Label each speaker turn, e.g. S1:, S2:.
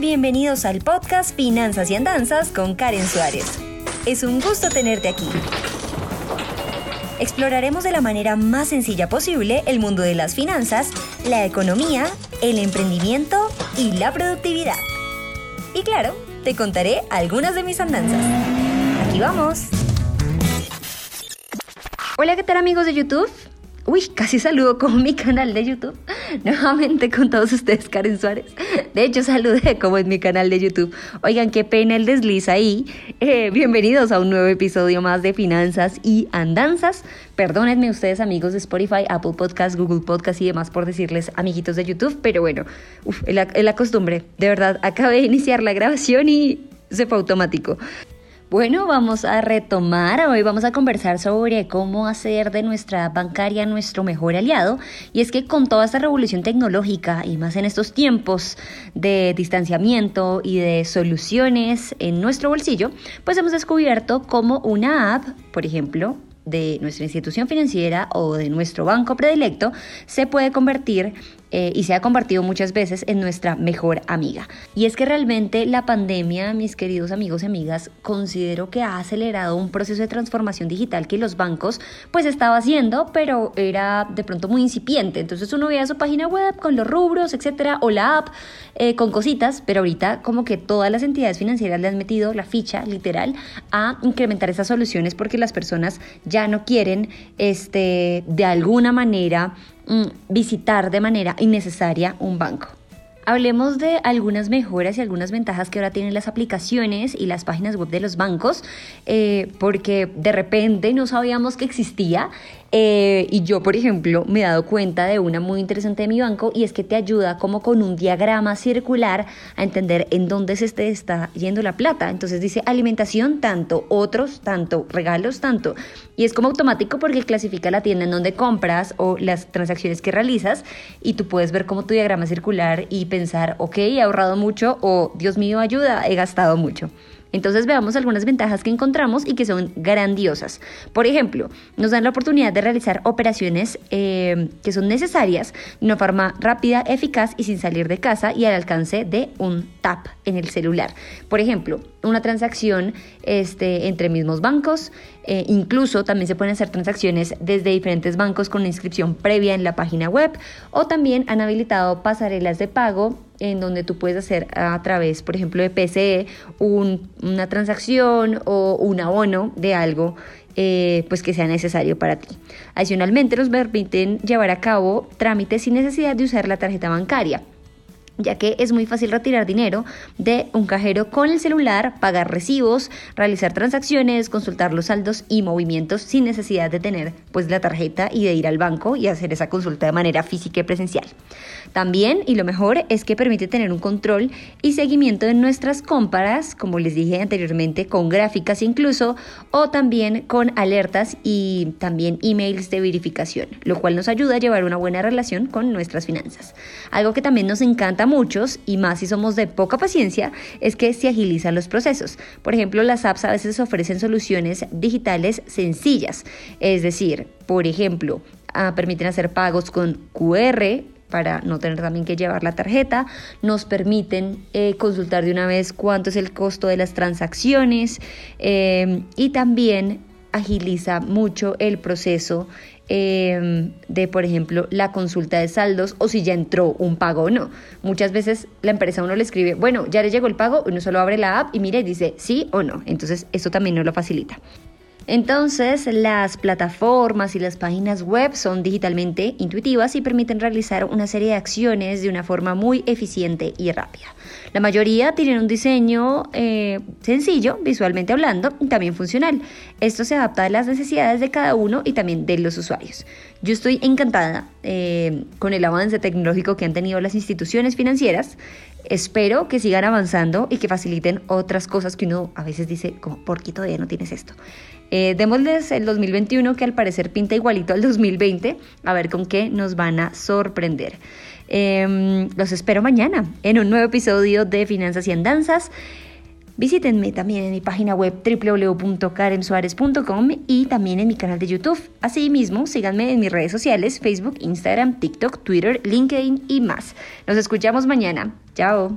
S1: bienvenidos al podcast Finanzas y Andanzas con Karen Suárez. Es un gusto tenerte aquí. Exploraremos de la manera más sencilla posible el mundo de las finanzas, la economía, el emprendimiento y la productividad. Y claro, te contaré algunas de mis andanzas. Aquí vamos. Hola, ¿qué tal amigos de YouTube? Uy, casi saludo con mi canal de YouTube. Nuevamente con todos ustedes, Karen Suárez. De hecho, saludé como en mi canal de YouTube. Oigan, qué pena el desliz ahí. Eh, bienvenidos a un nuevo episodio más de Finanzas y Andanzas. Perdónenme ustedes, amigos de Spotify, Apple Podcast, Google Podcast y demás por decirles amiguitos de YouTube. Pero bueno, es la costumbre. De verdad, acabé de iniciar la grabación y se fue automático. Bueno, vamos a retomar, hoy vamos a conversar sobre cómo hacer de nuestra bancaria nuestro mejor aliado. Y es que con toda esta revolución tecnológica y más en estos tiempos de distanciamiento y de soluciones en nuestro bolsillo, pues hemos descubierto cómo una app, por ejemplo, de nuestra institución financiera o de nuestro banco predilecto se puede convertir eh, y se ha convertido muchas veces en nuestra mejor amiga. Y es que realmente la pandemia, mis queridos amigos y amigas, considero que ha acelerado un proceso de transformación digital que los bancos pues estaba haciendo, pero era de pronto muy incipiente. Entonces uno veía su página web con los rubros, etcétera, o la app eh, con cositas, pero ahorita como que todas las entidades financieras le han metido la ficha literal a incrementar esas soluciones porque las personas ya no quieren este de alguna manera visitar de manera innecesaria un banco. Hablemos de algunas mejoras y algunas ventajas que ahora tienen las aplicaciones y las páginas web de los bancos, eh, porque de repente no sabíamos que existía eh, y yo, por ejemplo, me he dado cuenta de una muy interesante de mi banco y es que te ayuda como con un diagrama circular a entender en dónde se te está yendo la plata. Entonces dice alimentación tanto, otros tanto, regalos tanto. Y es como automático porque clasifica la tienda en donde compras o las transacciones que realizas y tú puedes ver como tu diagrama circular y pensar, ok, he ahorrado mucho o Dios mío, ayuda, he gastado mucho. Entonces veamos algunas ventajas que encontramos y que son grandiosas. Por ejemplo, nos dan la oportunidad de realizar operaciones eh, que son necesarias de una forma rápida, eficaz y sin salir de casa y al alcance de un tap en el celular. Por ejemplo, una transacción este, entre mismos bancos, eh, incluso también se pueden hacer transacciones desde diferentes bancos con inscripción previa en la página web. O también han habilitado pasarelas de pago en donde tú puedes hacer a través, por ejemplo, de PCE una transacción o un abono de algo eh, pues que sea necesario para ti. Adicionalmente, nos permiten llevar a cabo trámites sin necesidad de usar la tarjeta bancaria ya que es muy fácil retirar dinero de un cajero con el celular, pagar recibos, realizar transacciones, consultar los saldos y movimientos sin necesidad de tener pues la tarjeta y de ir al banco y hacer esa consulta de manera física y presencial. También, y lo mejor, es que permite tener un control y seguimiento de nuestras compras, como les dije anteriormente, con gráficas incluso, o también con alertas y también emails de verificación, lo cual nos ayuda a llevar una buena relación con nuestras finanzas. Algo que también nos encanta muchos, y más si somos de poca paciencia, es que se agilizan los procesos. Por ejemplo, las apps a veces ofrecen soluciones digitales sencillas, es decir, por ejemplo, ah, permiten hacer pagos con QR para no tener también que llevar la tarjeta, nos permiten eh, consultar de una vez cuánto es el costo de las transacciones eh, y también agiliza mucho el proceso eh, de, por ejemplo, la consulta de saldos o si ya entró un pago o no. Muchas veces la empresa uno le escribe, bueno, ya le llegó el pago, uno solo abre la app y mira y dice sí o no. Entonces, eso también nos lo facilita. Entonces, las plataformas y las páginas web son digitalmente intuitivas y permiten realizar una serie de acciones de una forma muy eficiente y rápida. La mayoría tienen un diseño eh, sencillo, visualmente hablando, y también funcional. Esto se adapta a las necesidades de cada uno y también de los usuarios. Yo estoy encantada eh, con el avance tecnológico que han tenido las instituciones financieras. Espero que sigan avanzando y que faciliten otras cosas que uno a veces dice, ¿por qué todavía no tienes esto? Eh, démosles el 2021 que al parecer pinta igualito al 2020, a ver con qué nos van a sorprender. Em, los espero mañana en un nuevo episodio de Finanzas y Andanzas. Visítenme también en mi página web www.karensuarez.com y también en mi canal de YouTube. Asimismo, síganme en mis redes sociales, Facebook, Instagram, TikTok, Twitter, LinkedIn y más. Nos escuchamos mañana. Chao.